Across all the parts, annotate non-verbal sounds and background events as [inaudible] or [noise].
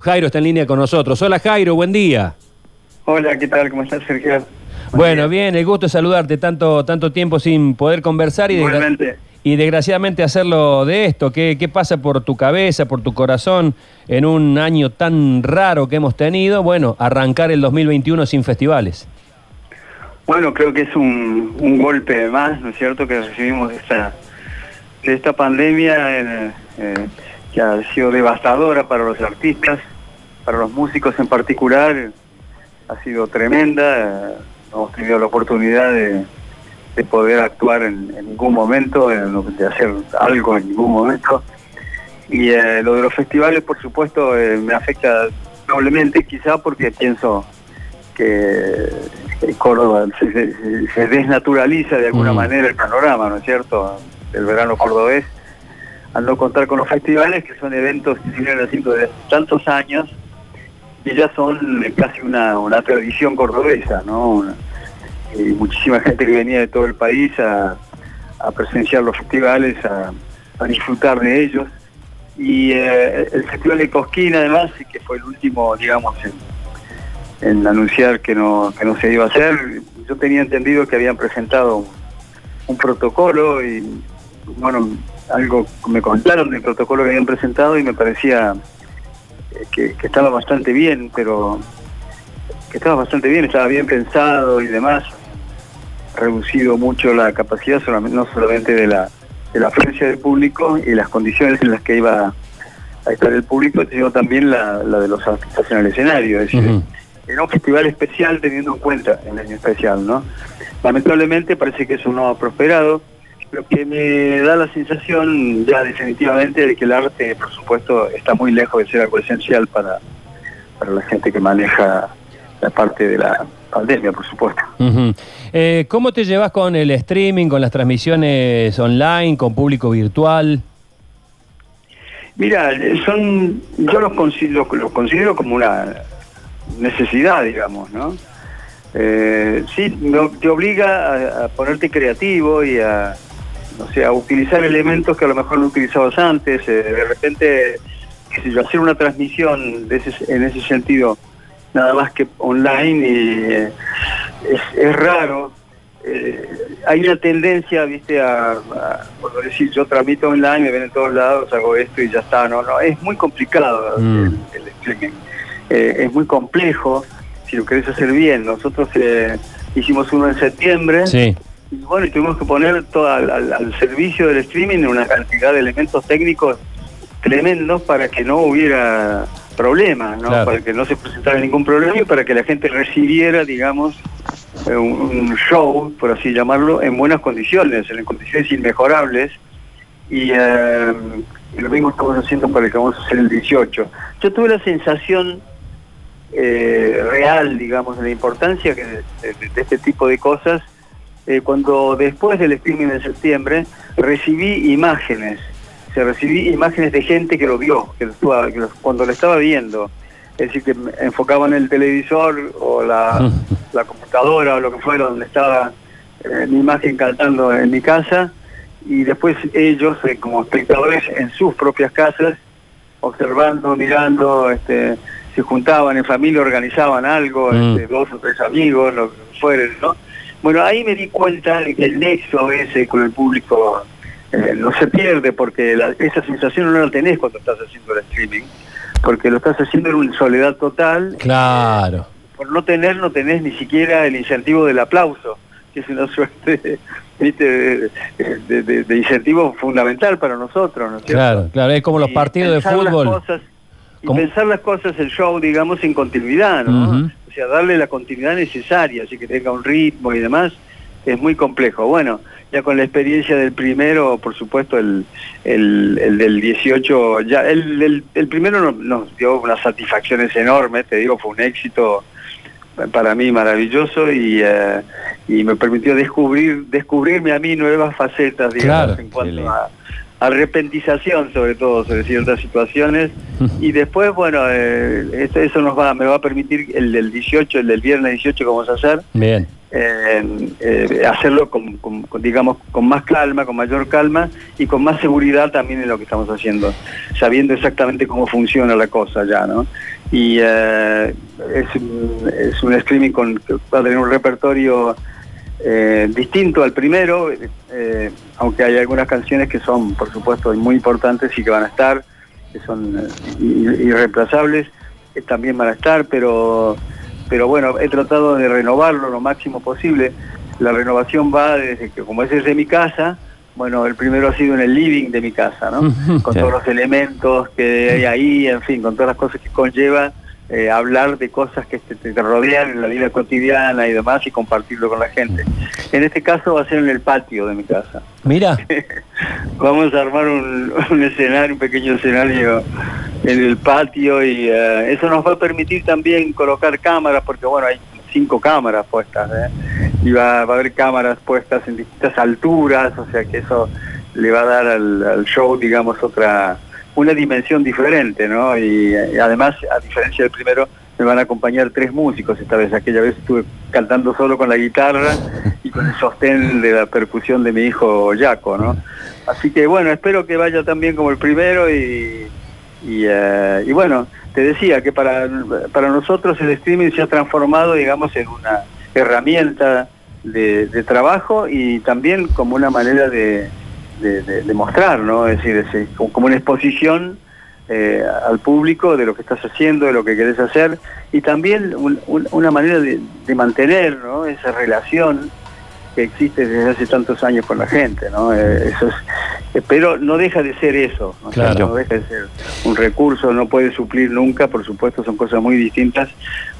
Jairo está en línea con nosotros. Hola Jairo, buen día. Hola, ¿qué tal? ¿Cómo estás, Sergio? Bueno, bien, el gusto de saludarte tanto, tanto tiempo sin poder conversar y, desgra- y desgraciadamente hacerlo de esto. ¿Qué, ¿Qué pasa por tu cabeza, por tu corazón en un año tan raro que hemos tenido? Bueno, arrancar el 2021 sin festivales. Bueno, creo que es un, un golpe más, ¿no es cierto?, que recibimos de esta, de esta pandemia eh, eh, que ha sido devastadora para los artistas, para los músicos en particular, ha sido tremenda. no hemos tenido la oportunidad de, de poder actuar en, en ningún momento, en- de hacer algo en ningún momento. Y eh, lo de los festivales, por supuesto, eh, me afecta doblemente, quizá porque pienso que Córdoba se, se- se desnaturaliza de alguna Mm. manera el panorama, ¿no es cierto?, del verano cordobés, al no contar con los festivales, que son eventos que se vienen desde tantos años y ya son eh, casi una, una tradición cordobesa, ¿no? Y muchísima gente que venía de todo el país a, a presenciar los festivales, a, a disfrutar de ellos. Y eh, el Festival de Cosquín, además, que fue el último, digamos, en, en anunciar que no, que no se iba a hacer, yo tenía entendido que habían presentado un protocolo y, bueno, algo me contaron del protocolo que habían presentado y me parecía eh, que, que estaba bastante bien, pero que estaba bastante bien, estaba bien pensado y demás, reducido mucho la capacidad, no solamente de la, de la afluencia del público y las condiciones en las que iba a estar el público, sino también la, la de los artistas en el escenario, es decir, Ujú. era un festival especial teniendo en cuenta el año especial, ¿no? Lamentablemente parece que eso no ha prosperado, lo que me da la sensación ya definitivamente de que el arte, por supuesto, está muy lejos de ser algo esencial para, para la gente que maneja la parte de la pandemia, por supuesto. Ujú. Eh, ¿Cómo te llevas con el streaming, con las transmisiones online, con público virtual? Mira, son, yo los considero, los considero como una necesidad, digamos, ¿no? Eh, sí, te obliga a, a ponerte creativo y a, no sé, a utilizar elementos que a lo mejor no utilizabas antes. eh, de repente, qué sé yo, hacer una transmisión de ese- en ese sentido, nada más que online, y, eh, es, es raro. Eh, hay una tendencia, viste, a, a por decir, yo transmito online, me ven en todos lados, hago esto y ya está. No, no, es muy complicado Mm. el, el streaming. Es muy complejo si lo querés hacer bien. Nosotros hicimos uno en septiembre Sí. Y bueno, y tuvimos que poner todo al, al- al servicio del streaming una cantidad de elementos técnicos tremendos para que no hubiera problemas, ¿no? Claro. para que no se presentara ningún problema y para que la gente recibiera, digamos, eh, un, un show, por así llamarlo, en buenas condiciones, en condiciones inmejorables. Y, eh, y lo mismo estamos haciendo para el que vamos a hacer el 18. Yo tuve la sensación eh, real, digamos, de la importancia que de, de- de este tipo de cosas, eh, cuando después del streaming de septiembre recibí imágenes, se recibí imágenes de gente que lo vio, que lo estaba- que lo- cuando lo estaba viendo, es decir, que enfocaban el televisor o la, [laughs] la computadora o lo que fuera donde estaba eh, mi imagen cantando en mi casa y después ellos eh, como espectadores en sus propias casas observando, mirando, este, se juntaban en familia, organizaban algo, Mm. este, dos o tres amigos, lo que fueren, ¿no? Bueno, ahí me di cuenta de que el nexo ese con el público eh, no se pierde porque la- esa sensación no la tenés cuando estás haciendo el streaming, porque lo estás haciendo en una soledad total. Claro. Por no tener, no tenés ni siquiera el incentivo del aplauso, que es una [laughs] suerte ¿viste? De, de- de- de incentivo fundamental para nosotros, ¿no es cierto? Claro, claro. Es como los partidos de las fútbol. cosas- pensar las cosas, el show, digamos, en continuidad, ¿no? O sea, darle la continuidad necesaria, así que tenga un ritmo y demás, es muy complejo. Bueno, ya con la experiencia del primero, por supuesto, el, el, el del 18, ya el, el, el primero nos, nos dio unas satisfacciones enormes, te digo, fue un éxito para mí maravilloso y, eh, y me permitió descubrir descubrirme a mí nuevas facetas, digamos, Claro, en cuanto a, a repentización sobre todo sobre ciertas situaciones y después bueno eh, eso nos va me va a permitir el del 18 el del viernes 18 que vamos a hacer Bien. eh, eh, hacerlo con, digamos, con más calma, con mayor calma y con más seguridad también en lo que estamos haciendo, sabiendo exactamente cómo funciona la cosa ya, ¿no? Y es, es, un streaming con, va a tener un repertorio distinto al primero, aunque hay algunas canciones que son, por supuesto, muy importantes y que van a estar, que son irreemplazables, que también van a estar, pero pero bueno, he tratado de renovarlo lo máximo posible. La renovación va desde que, como ese es de mi casa, bueno, el primero ha sido en el living de mi casa, ¿no? Con todos los elementos que hay ahí, en fin, con todas las cosas que conlleva eh, hablar de cosas que te, rodean en la vida cotidiana y demás y compartirlo con la gente. En este caso va a ser en el patio de mi casa. Mira. [laughs] Vamos a armar un, escenario, un pequeño escenario en el patio y eh, eso nos va a permitir también colocar cámaras porque bueno, hay cinco cámaras puestas ¿eh? y va, a haber cámaras puestas en distintas alturas, o sea que eso le va a dar al show, digamos, otra una dimensión diferente, ¿no? Y, además, a diferencia del primero, me van a acompañar tres músicos esta vez. Aquella vez estuve cantando solo con la guitarra y con el sostén de la percusión de mi hijo Jaco, ¿no? Así que bueno, espero que vaya tan bien como el primero y, y, eh, bueno, te decía que para, para nosotros el streaming se ha transformado, digamos, en una herramienta de trabajo y también como una manera de, de, mostrar, ¿no? Es decir, como una exposición eh, al público de lo que estás haciendo, de lo que querés hacer, y también una manera de, mantener ¿no? esa relación que existe desde hace tantos años con la gente, ¿no? Eh, eso es, eh, pero no deja de ser eso, ¿no? no deja de ser un recurso, no puede suplir nunca, por supuesto son cosas muy distintas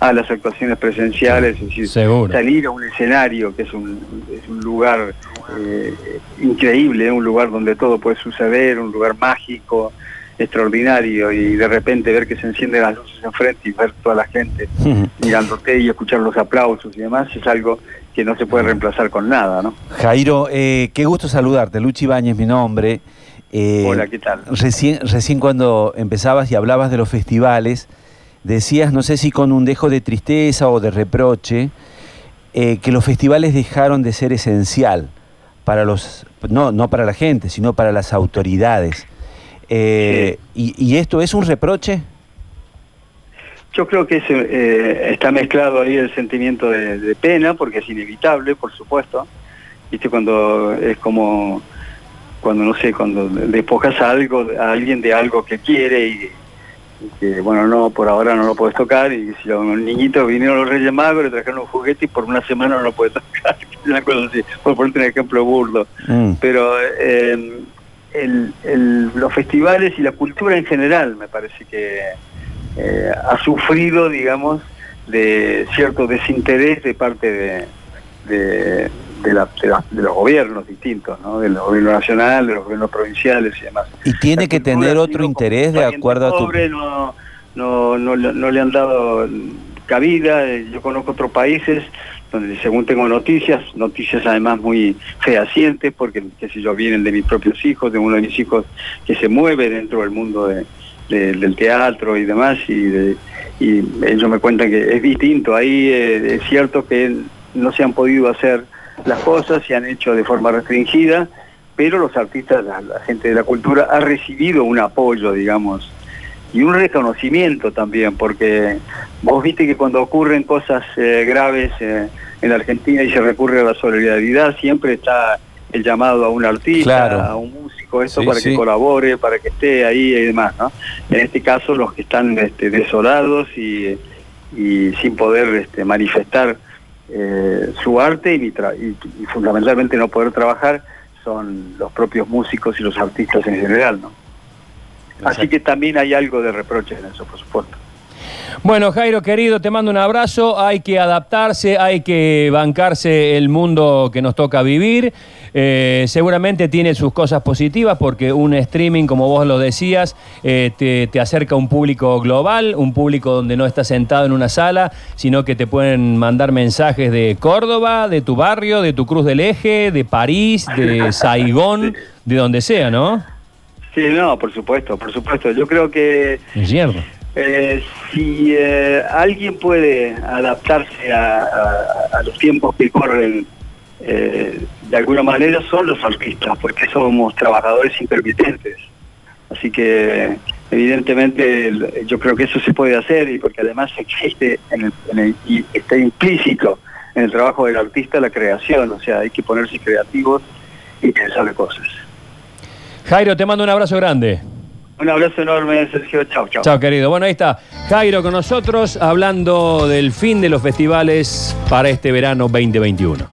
a las actuaciones presenciales, es decir, salir a un escenario que es un, es un lugar eh, increíble, un lugar donde todo puede suceder, un lugar mágico, extraordinario y de repente ver que se encienden las luces enfrente y ver toda la gente mirándote y escuchar los aplausos y demás es algo que no se puede reemplazar con nada, ¿no? Jairo, eh, qué gusto saludarte. Luchi Bañez, mi nombre. Eh, Hola, ¿qué tal? Recién, recién cuando empezabas y hablabas de los festivales, decías, no sé si con un dejo de tristeza o de reproche, eh, que los festivales dejaron de ser esencial para los, no, no para la gente, sino para las autoridades. y, ¿Y esto es un reproche? Yo creo que eh, está mezclado ahí el sentimiento de, pena, porque es inevitable, por supuesto. Viste, cuando es como, cuando no sé, cuando despojas a algo, a alguien de algo que quiere y, que, bueno, no, por ahora no lo puedes tocar, y si un niñito vinieron los Reyes Magos, le trajeron un juguete y por una semana no lo puedes tocar, [laughs] una cosa así, por ponerte un ejemplo burdo. Mm. Pero eh, los festivales y la cultura en general me parece que eh, ha sufrido, digamos, de cierto desinterés de parte de, de, los gobiernos distintos, ¿no? del gobierno nacional, de los gobiernos provinciales y demás. ¿Y tiene que tener otro interés de acuerdo a tu...? No, no, no, no le han dado cabida, yo conozco otros países donde según tengo noticias, noticias además muy fehacientes, porque qué sé yo, vienen de mis propios hijos, de uno de mis hijos que se mueve dentro del mundo de, del teatro y demás, y, ellos me cuentan que es distinto. Ahí eh, es cierto que no se han podido hacer las cosas, se han hecho de forma restringida, pero los artistas, la, gente de la cultura ha recibido un apoyo, digamos, y un reconocimiento también, porque vos viste que cuando ocurren cosas eh, graves eh, en Argentina y se recurre a la solidaridad, siempre está el llamado a un artista, a un músico, eso para que colabore, para que esté ahí y demás, ¿no? En este caso los que están este, desolados y, sin poder este, manifestar eh, su arte y, y, fundamentalmente no poder trabajar son los propios músicos y los artistas en general, ¿no? Así que también hay algo de reproche en eso, por supuesto. Bueno, Jairo, querido, te mando un abrazo. Hay que adaptarse, hay que bancarse el mundo que nos toca vivir. Eh, seguramente tiene sus cosas positivas porque un streaming, como vos lo decías, eh, te, acerca a un público global, un público donde no estás sentado en una sala, sino que te pueden mandar mensajes de Córdoba, de tu barrio, de tu Cruz del Eje, de París, de Saigón, [laughs] de donde sea, ¿no? Sí, no, por supuesto, por supuesto. Yo creo que... Es cierto Eh, si eh, alguien puede adaptarse a, los tiempos que corren eh, de alguna manera son los artistas, porque somos trabajadores intermitentes. Así que evidentemente yo creo que eso se puede hacer y porque además existe en y está implícito en el trabajo del artista la creación, o sea, hay que ponerse creativos y pensar cosas. Jairo, te mando un abrazo grande. Un abrazo enorme, Sergio. Chao, chao. Chao, querido. Bueno, ahí está Jairo con nosotros hablando del fin de los festivales para este verano 2021.